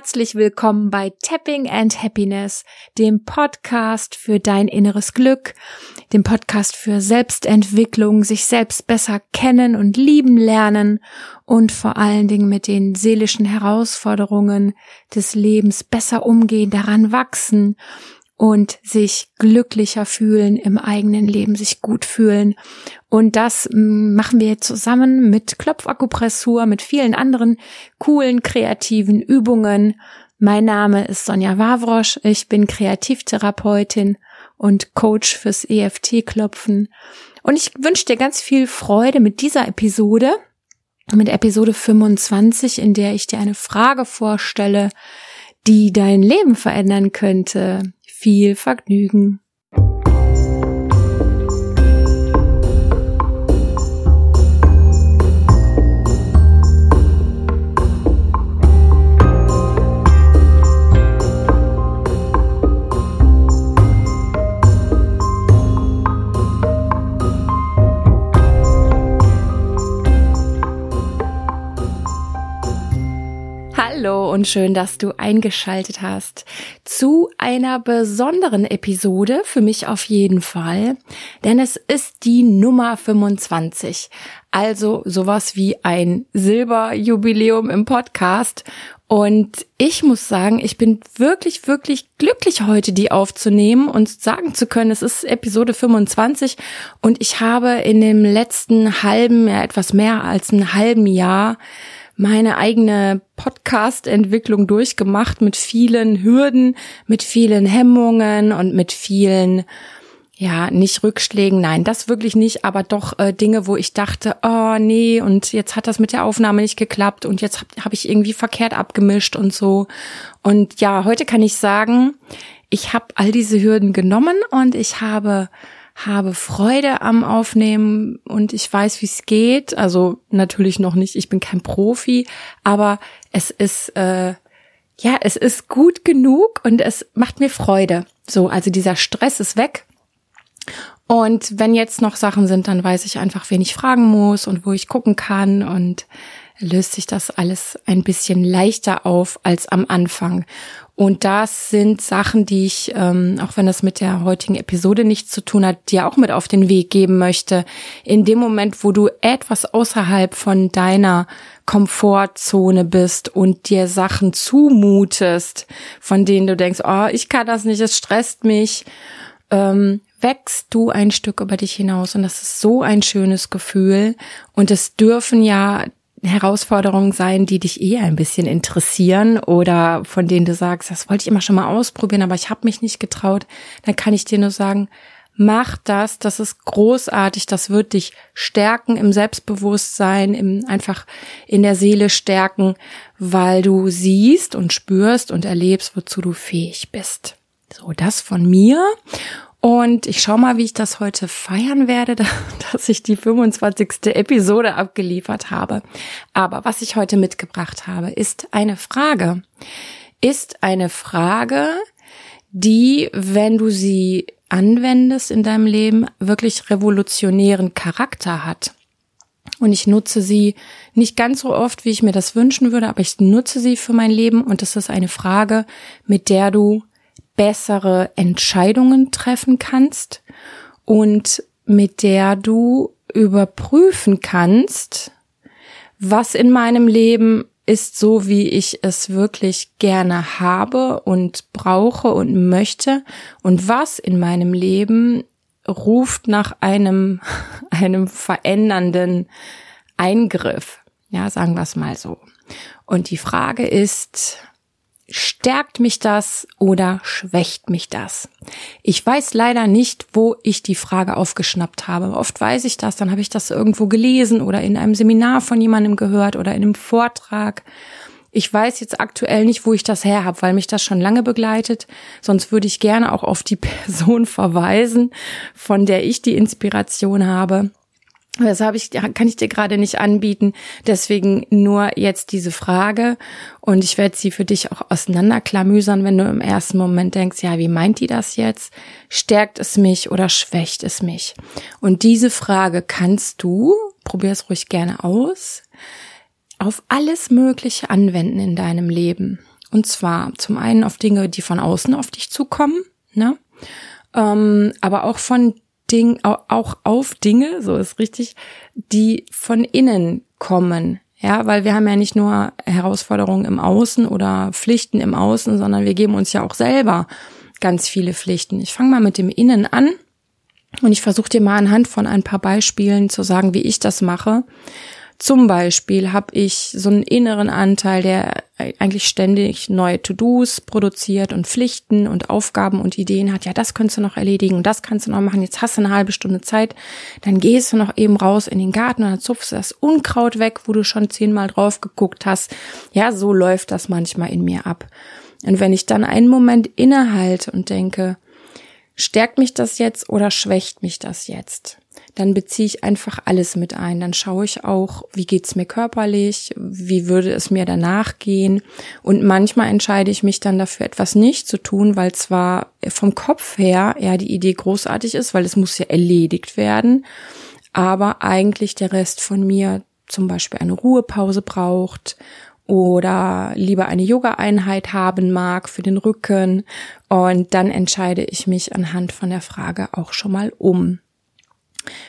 Herzlich willkommen bei Tapping and Happiness, dem Podcast für dein inneres Glück, dem Podcast für Selbstentwicklung, sich selbst besser kennen und lieben lernen und vor allen Dingen mit den seelischen Herausforderungen des Lebens besser umgehen, daran wachsen und sich glücklicher fühlen im eigenen Leben, sich gut fühlen. Und das mm, machen wir zusammen mit Klopfakupressur, mit vielen anderen coolen, kreativen Übungen. Mein Name ist Sonja Wawrosch. Ich bin Kreativtherapeutin und Coach fürs EFT-Klopfen. Und ich wünsche dir ganz viel Freude mit dieser Episode, mit Episode 25, in der ich dir eine Frage vorstelle, die dein Leben verändern könnte. Viel Vergnügen! Hallo und schön, dass du eingeschaltet hast zu einer besonderen Episode, für mich auf jeden Fall, denn es ist die Nummer 25, also sowas wie ein Silberjubiläum im Podcast. Und ich muss sagen, ich bin wirklich, wirklich glücklich heute, die aufzunehmen und sagen zu können, es ist Episode 25 und ich habe in dem letzten halben, ja, etwas mehr als einem halben Jahr meine eigene Podcast-Entwicklung durchgemacht mit vielen Hürden, mit vielen Hemmungen und mit vielen, ja, nicht Rückschlägen, nein, das wirklich nicht, aber doch äh, Dinge, wo ich dachte, oh nee, und jetzt hat das mit der Aufnahme nicht geklappt und jetzt habe hab ich irgendwie verkehrt abgemischt und so. Und ja, heute kann ich sagen, ich habe all diese Hürden genommen und ich habe habe Freude am Aufnehmen und ich weiß, wie es geht. Also natürlich noch nicht, ich bin kein Profi, aber es ist äh, ja, es ist gut genug und es macht mir Freude. So, also dieser Stress ist weg. Und wenn jetzt noch Sachen sind, dann weiß ich einfach, wen ich fragen muss und wo ich gucken kann und löst sich das alles ein bisschen leichter auf als am Anfang. Und das sind Sachen, die ich, ähm, auch wenn das mit der heutigen Episode nichts zu tun hat, dir auch mit auf den Weg geben möchte. In dem Moment, wo du etwas außerhalb von deiner Komfortzone bist und dir Sachen zumutest, von denen du denkst, oh, ich kann das nicht, es stresst mich, ähm, wächst du ein Stück über dich hinaus. Und das ist so ein schönes Gefühl. Und es dürfen ja Herausforderungen sein, die dich eh ein bisschen interessieren oder von denen du sagst, das wollte ich immer schon mal ausprobieren, aber ich habe mich nicht getraut, dann kann ich dir nur sagen, mach das, das ist großartig, das wird dich stärken im Selbstbewusstsein, im einfach in der Seele stärken, weil du siehst und spürst und erlebst, wozu du fähig bist. So, das von mir. Und ich schau mal, wie ich das heute feiern werde, dass ich die 25. Episode abgeliefert habe. Aber was ich heute mitgebracht habe, ist eine Frage. Ist eine Frage, die, wenn du sie anwendest in deinem Leben, wirklich revolutionären Charakter hat. Und ich nutze sie nicht ganz so oft, wie ich mir das wünschen würde, aber ich nutze sie für mein Leben und das ist eine Frage, mit der du bessere Entscheidungen treffen kannst und mit der du überprüfen kannst, was in meinem Leben ist so, wie ich es wirklich gerne habe und brauche und möchte und was in meinem Leben ruft nach einem, einem verändernden Eingriff. Ja, sagen wir es mal so. Und die Frage ist, Stärkt mich das oder schwächt mich das? Ich weiß leider nicht, wo ich die Frage aufgeschnappt habe. Oft weiß ich das, dann habe ich das irgendwo gelesen oder in einem Seminar von jemandem gehört oder in einem Vortrag. Ich weiß jetzt aktuell nicht, wo ich das her habe, weil mich das schon lange begleitet. Sonst würde ich gerne auch auf die Person verweisen, von der ich die Inspiration habe. Das habe ich, kann ich dir gerade nicht anbieten. Deswegen nur jetzt diese Frage. Und ich werde sie für dich auch auseinanderklamüsern, wenn du im ersten Moment denkst, ja, wie meint die das jetzt? Stärkt es mich oder schwächt es mich? Und diese Frage kannst du, probier es ruhig gerne aus, auf alles Mögliche anwenden in deinem Leben. Und zwar zum einen auf Dinge, die von außen auf dich zukommen, ne? Ähm, aber auch von Ding, auch auf Dinge, so ist richtig, die von innen kommen. Ja, weil wir haben ja nicht nur Herausforderungen im Außen oder Pflichten im Außen, sondern wir geben uns ja auch selber ganz viele Pflichten. Ich fange mal mit dem Innen an und ich versuche dir mal anhand von ein paar Beispielen zu sagen, wie ich das mache. Zum Beispiel habe ich so einen inneren Anteil, der eigentlich ständig neue To-Dos produziert und Pflichten und Aufgaben und Ideen hat. Ja, das könntest du noch erledigen und das kannst du noch machen. Jetzt hast du eine halbe Stunde Zeit. Dann gehst du noch eben raus in den Garten und dann zupfst du das Unkraut weg, wo du schon zehnmal drauf geguckt hast. Ja, so läuft das manchmal in mir ab. Und wenn ich dann einen Moment innehalte und denke, stärkt mich das jetzt oder schwächt mich das jetzt? Dann beziehe ich einfach alles mit ein. Dann schaue ich auch, wie geht's mir körperlich, wie würde es mir danach gehen. Und manchmal entscheide ich mich dann dafür, etwas nicht zu tun, weil zwar vom Kopf her ja die Idee großartig ist, weil es muss ja erledigt werden, aber eigentlich der Rest von mir zum Beispiel eine Ruhepause braucht oder lieber eine Yoga-Einheit haben mag für den Rücken. Und dann entscheide ich mich anhand von der Frage auch schon mal um.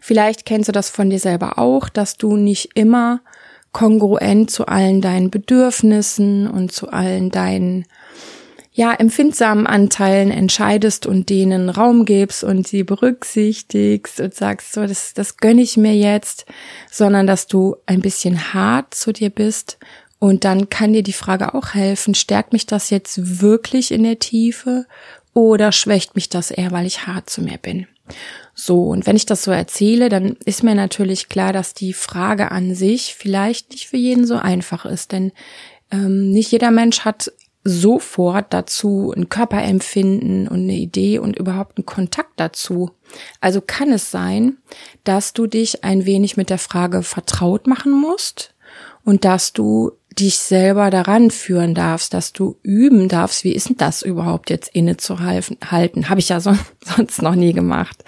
Vielleicht kennst du das von dir selber auch, dass du nicht immer kongruent zu allen deinen Bedürfnissen und zu allen deinen ja, empfindsamen Anteilen entscheidest und denen Raum gibst und sie berücksichtigst und sagst, so, das, das gönne ich mir jetzt, sondern dass du ein bisschen hart zu dir bist und dann kann dir die Frage auch helfen, stärkt mich das jetzt wirklich in der Tiefe oder schwächt mich das eher, weil ich hart zu mir bin? So, und wenn ich das so erzähle, dann ist mir natürlich klar, dass die Frage an sich vielleicht nicht für jeden so einfach ist, denn ähm, nicht jeder Mensch hat sofort dazu ein Körperempfinden und eine Idee und überhaupt einen Kontakt dazu. Also kann es sein, dass du dich ein wenig mit der Frage vertraut machen musst und dass du dich selber daran führen darfst, dass du üben darfst, wie ist denn das überhaupt jetzt inne zu halten? Habe ich ja so, sonst noch nie gemacht.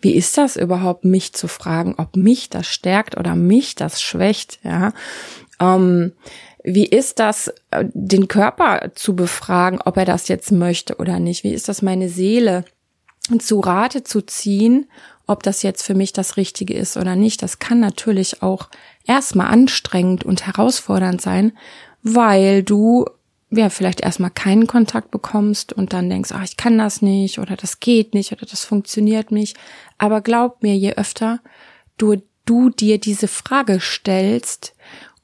Wie ist das überhaupt, mich zu fragen, ob mich das stärkt oder mich das schwächt? Ja. Ähm, wie ist das, äh, den Körper zu befragen, ob er das jetzt möchte oder nicht? Wie ist das, meine Seele zu Rate zu ziehen, ob das jetzt für mich das Richtige ist oder nicht? Das kann natürlich auch erstmal anstrengend und herausfordernd sein, weil du ja vielleicht erstmal keinen Kontakt bekommst und dann denkst, ach, ich kann das nicht oder das geht nicht oder das funktioniert nicht. Aber glaub mir, je öfter du, du dir diese Frage stellst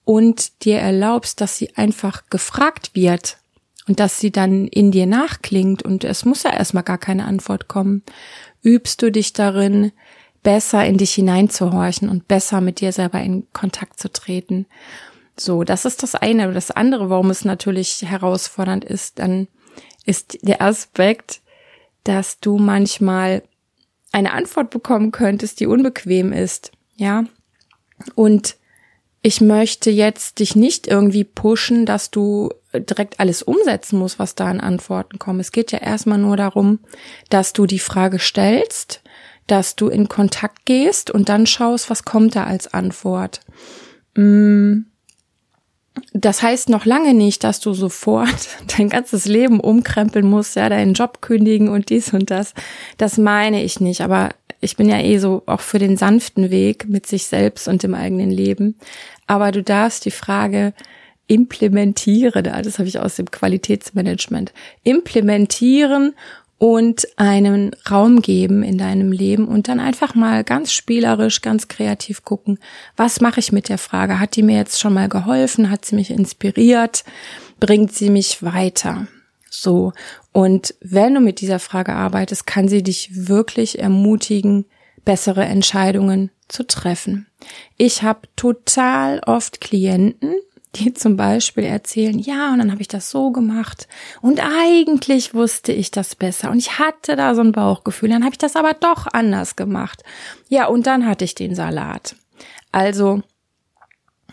und dir erlaubst, dass sie einfach gefragt wird und dass sie dann in dir nachklingt und es muss ja erstmal gar keine Antwort kommen, übst du dich darin, besser in dich hineinzuhorchen und besser mit dir selber in Kontakt zu treten. So, das ist das eine. Das andere, warum es natürlich herausfordernd ist, dann ist der Aspekt, dass du manchmal eine Antwort bekommen könntest, die unbequem ist, ja. Und ich möchte jetzt dich nicht irgendwie pushen, dass du direkt alles umsetzen musst, was da an Antworten kommt. Es geht ja erstmal nur darum, dass du die Frage stellst, dass du in Kontakt gehst und dann schaust, was kommt da als Antwort. Mm. Das heißt noch lange nicht, dass du sofort dein ganzes Leben umkrempeln musst, ja, deinen Job kündigen und dies und das. Das meine ich nicht, aber ich bin ja eh so auch für den sanften Weg mit sich selbst und dem eigenen Leben. Aber du darfst die Frage implementieren, das habe ich aus dem Qualitätsmanagement, implementieren und einen Raum geben in deinem Leben und dann einfach mal ganz spielerisch, ganz kreativ gucken, was mache ich mit der Frage? Hat die mir jetzt schon mal geholfen? Hat sie mich inspiriert? Bringt sie mich weiter? So. Und wenn du mit dieser Frage arbeitest, kann sie dich wirklich ermutigen, bessere Entscheidungen zu treffen. Ich habe total oft Klienten, die zum Beispiel erzählen, ja, und dann habe ich das so gemacht und eigentlich wusste ich das besser und ich hatte da so ein Bauchgefühl, dann habe ich das aber doch anders gemacht. Ja, und dann hatte ich den Salat. Also,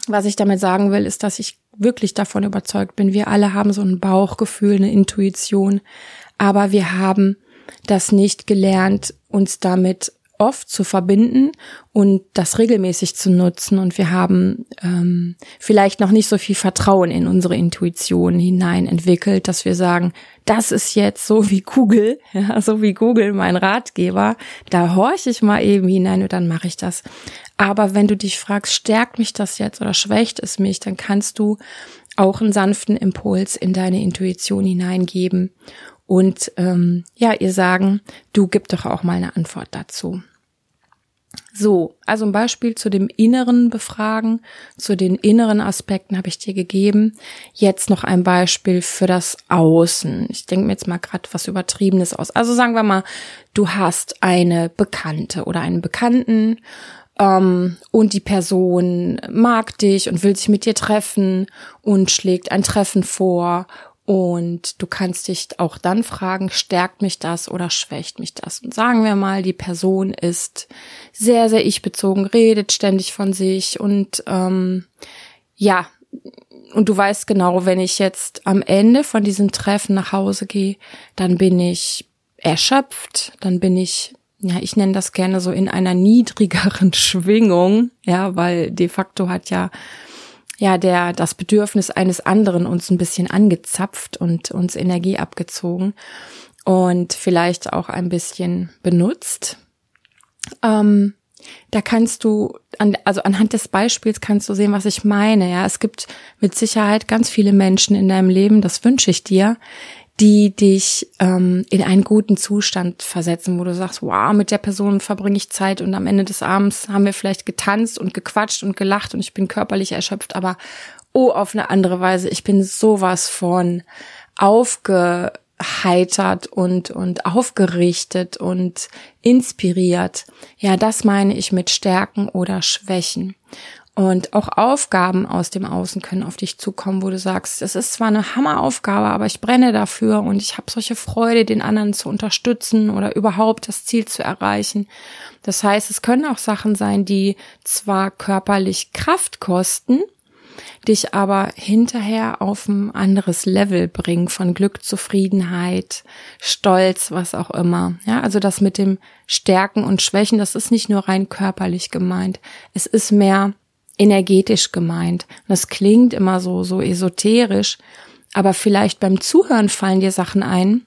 was ich damit sagen will, ist, dass ich wirklich davon überzeugt bin, wir alle haben so ein Bauchgefühl, eine Intuition, aber wir haben das nicht gelernt, uns damit oft zu verbinden und das regelmäßig zu nutzen. Und wir haben ähm, vielleicht noch nicht so viel Vertrauen in unsere Intuition hinein entwickelt, dass wir sagen, das ist jetzt so wie Google, ja, so wie Google mein Ratgeber. Da horche ich mal eben hinein und dann mache ich das. Aber wenn du dich fragst, stärkt mich das jetzt oder schwächt es mich, dann kannst du auch einen sanften Impuls in deine Intuition hineingeben und ähm, ja, ihr sagen, du gib doch auch mal eine Antwort dazu. So, also ein Beispiel zu dem inneren Befragen, zu den inneren Aspekten habe ich dir gegeben. Jetzt noch ein Beispiel für das Außen. Ich denke mir jetzt mal gerade was Übertriebenes aus. Also sagen wir mal, du hast eine Bekannte oder einen Bekannten ähm, und die Person mag dich und will sich mit dir treffen und schlägt ein Treffen vor und du kannst dich auch dann fragen, stärkt mich das oder schwächt mich das? Und sagen wir mal, die Person ist sehr, sehr ich-bezogen, redet ständig von sich und ähm, ja, und du weißt genau, wenn ich jetzt am Ende von diesem Treffen nach Hause gehe, dann bin ich erschöpft, dann bin ich, ja, ich nenne das gerne so in einer niedrigeren Schwingung, ja, weil de facto hat ja ja, der, das Bedürfnis eines anderen uns ein bisschen angezapft und uns Energie abgezogen und vielleicht auch ein bisschen benutzt. Ähm, da kannst du, an, also anhand des Beispiels kannst du sehen, was ich meine. Ja, es gibt mit Sicherheit ganz viele Menschen in deinem Leben, das wünsche ich dir, die dich ähm, in einen guten Zustand versetzen, wo du sagst, wow, mit der Person verbringe ich Zeit und am Ende des Abends haben wir vielleicht getanzt und gequatscht und gelacht und ich bin körperlich erschöpft, aber oh, auf eine andere Weise, ich bin sowas von aufgeheitert und, und aufgerichtet und inspiriert. Ja, das meine ich mit Stärken oder Schwächen. Und auch Aufgaben aus dem Außen können auf dich zukommen, wo du sagst, es ist zwar eine Hammeraufgabe, aber ich brenne dafür und ich habe solche Freude, den anderen zu unterstützen oder überhaupt das Ziel zu erreichen. Das heißt, es können auch Sachen sein, die zwar körperlich Kraft kosten, dich aber hinterher auf ein anderes Level bringen von Glück, Zufriedenheit, Stolz, was auch immer. Ja, also das mit dem Stärken und Schwächen, das ist nicht nur rein körperlich gemeint. Es ist mehr energetisch gemeint. Das klingt immer so, so esoterisch, aber vielleicht beim Zuhören fallen dir Sachen ein.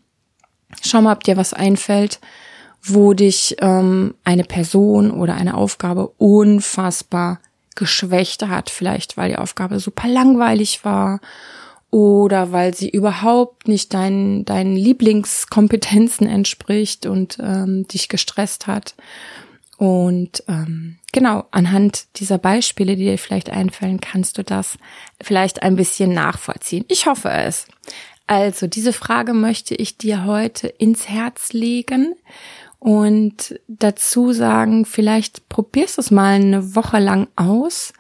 Schau mal, ob dir was einfällt, wo dich ähm, eine Person oder eine Aufgabe unfassbar geschwächt hat. Vielleicht, weil die Aufgabe super langweilig war oder weil sie überhaupt nicht deinen, deinen Lieblingskompetenzen entspricht und ähm, dich gestresst hat. Und ähm, genau, anhand dieser Beispiele, die dir vielleicht einfallen, kannst du das vielleicht ein bisschen nachvollziehen. Ich hoffe es. Also, diese Frage möchte ich dir heute ins Herz legen und dazu sagen, vielleicht probierst du es mal eine Woche lang aus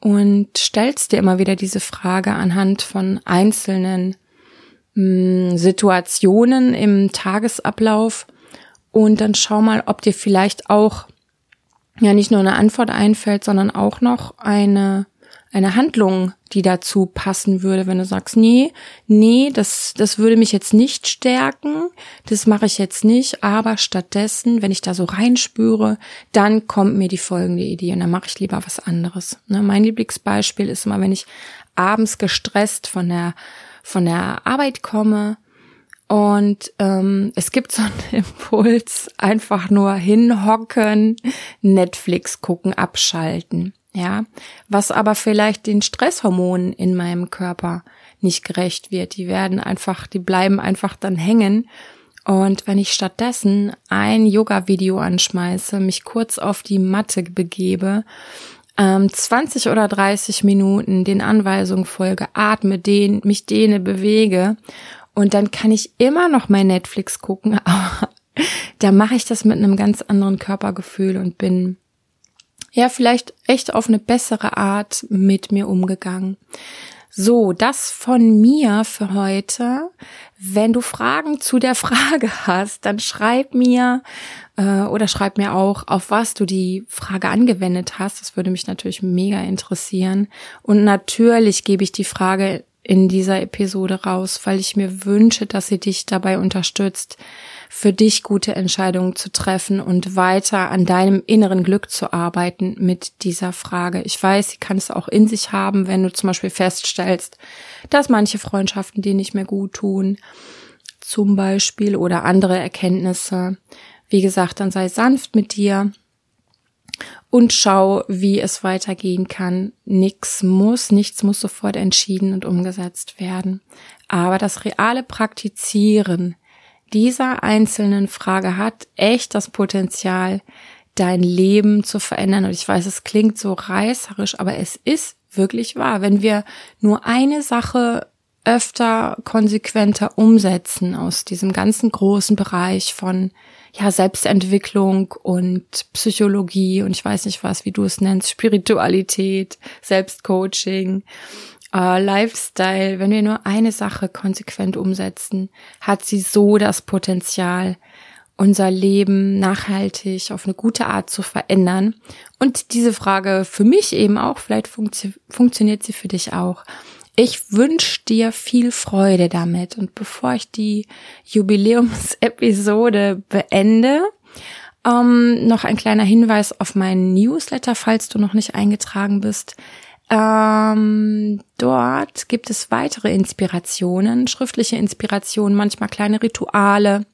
und stellst dir immer wieder diese Frage anhand von einzelnen mh, hm, Situationen im Tagesablauf und dann schau mal, ob dir vielleicht auch ja nicht nur eine Antwort einfällt, sondern auch noch eine eine Handlung, die dazu passen würde, wenn du sagst, nee, nee, das, das würde mich jetzt nicht stärken, das mache ich jetzt nicht, aber stattdessen, wenn ich da so reinspüre, dann kommt mir die folgende Idee und dann mache ich lieber was anderes. Ne, mein Lieblingsbeispiel ist immer, wenn ich abends gestresst von der, von der Arbeit komme, und ähm, es gibt so einen Impuls, einfach nur hinhocken, Netflix gucken, abschalten. Ja, was aber vielleicht den Stresshormonen in meinem Körper nicht gerecht wird. Die werden einfach, die bleiben einfach dann hängen. Und wenn ich stattdessen ein Yoga-Video anschmeiße, mich kurz auf die Matte begebe, ähm, 20 oder 30 Minuten den Anweisungen folge, atme, dehn, mich dehne, bewege und dann kann ich immer noch mein Netflix gucken, aber da mache ich das mit einem ganz anderen Körpergefühl und bin ja vielleicht echt auf eine bessere Art mit mir umgegangen. So, das von mir für heute. Wenn du Fragen zu der Frage hast, dann schreib mir äh, oder schreib mir auch, auf was du die Frage angewendet hast. Das würde mich natürlich mega interessieren. Und natürlich gebe ich die Frage in dieser Episode raus, weil ich mir wünsche, dass sie dich dabei unterstützt, für dich gute Entscheidungen zu treffen und weiter an deinem inneren Glück zu arbeiten mit dieser Frage. Ich weiß, sie kann es auch in sich haben, wenn du zum Beispiel feststellst, dass manche Freundschaften dir nicht mehr gut tun, zum Beispiel, oder andere Erkenntnisse. Wie gesagt, dann sei sanft mit dir und schau, wie es weitergehen kann. Nichts muss, nichts muss sofort entschieden und umgesetzt werden. Aber das reale Praktizieren dieser einzelnen Frage hat echt das Potenzial, dein Leben zu verändern. Und ich weiß, es klingt so reißerisch, aber es ist wirklich wahr. Wenn wir nur eine Sache öfter konsequenter umsetzen aus diesem ganzen großen Bereich von ja, Selbstentwicklung und Psychologie und ich weiß nicht was, wie du es nennst, Spiritualität, Selbstcoaching, äh, Lifestyle, wenn wir nur eine Sache konsequent umsetzen, hat sie so das Potenzial, unser Leben nachhaltig auf eine gute Art zu verändern. Und diese Frage für mich eben auch, vielleicht funktio funktioniert sie für dich auch. Ich wünsche dir viel Freude damit. Und bevor ich die Jubiläumsepisode beende, ähm, noch ein kleiner Hinweis auf meinen Newsletter, falls du noch nicht eingetragen bist. Ähm, dort gibt es weitere Inspirationen, schriftliche Inspirationen, manchmal kleine Rituale,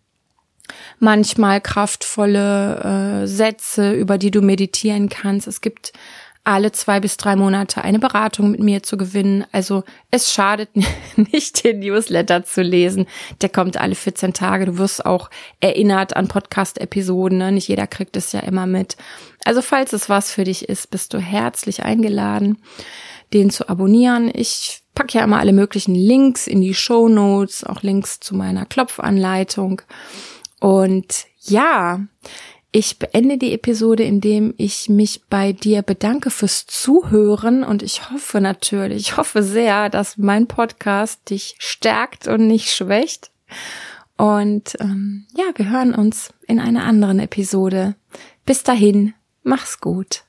manchmal kraftvolle äh, Sätze, über die du meditieren kannst. Es gibt alle zwei bis drei Monate eine Beratung mit mir zu gewinnen. Also es schadet nicht, den Newsletter zu lesen. Der kommt alle 14 Tage. Du wirst auch erinnert an Podcast-Episoden. Ne? Nicht jeder kriegt es ja immer mit. Also falls es was für dich ist, bist du herzlich eingeladen, den zu abonnieren. Ich packe ja immer alle möglichen Links in die Show Notes, auch Links zu meiner Klopfanleitung. Und ja, ich beende die Episode, indem ich mich bei dir bedanke fürs Zuhören und ich hoffe natürlich, ich hoffe sehr, dass mein Podcast dich stärkt und nicht schwächt. Und ähm, ja, wir hören uns in einer anderen Episode. Bis dahin, mach's gut.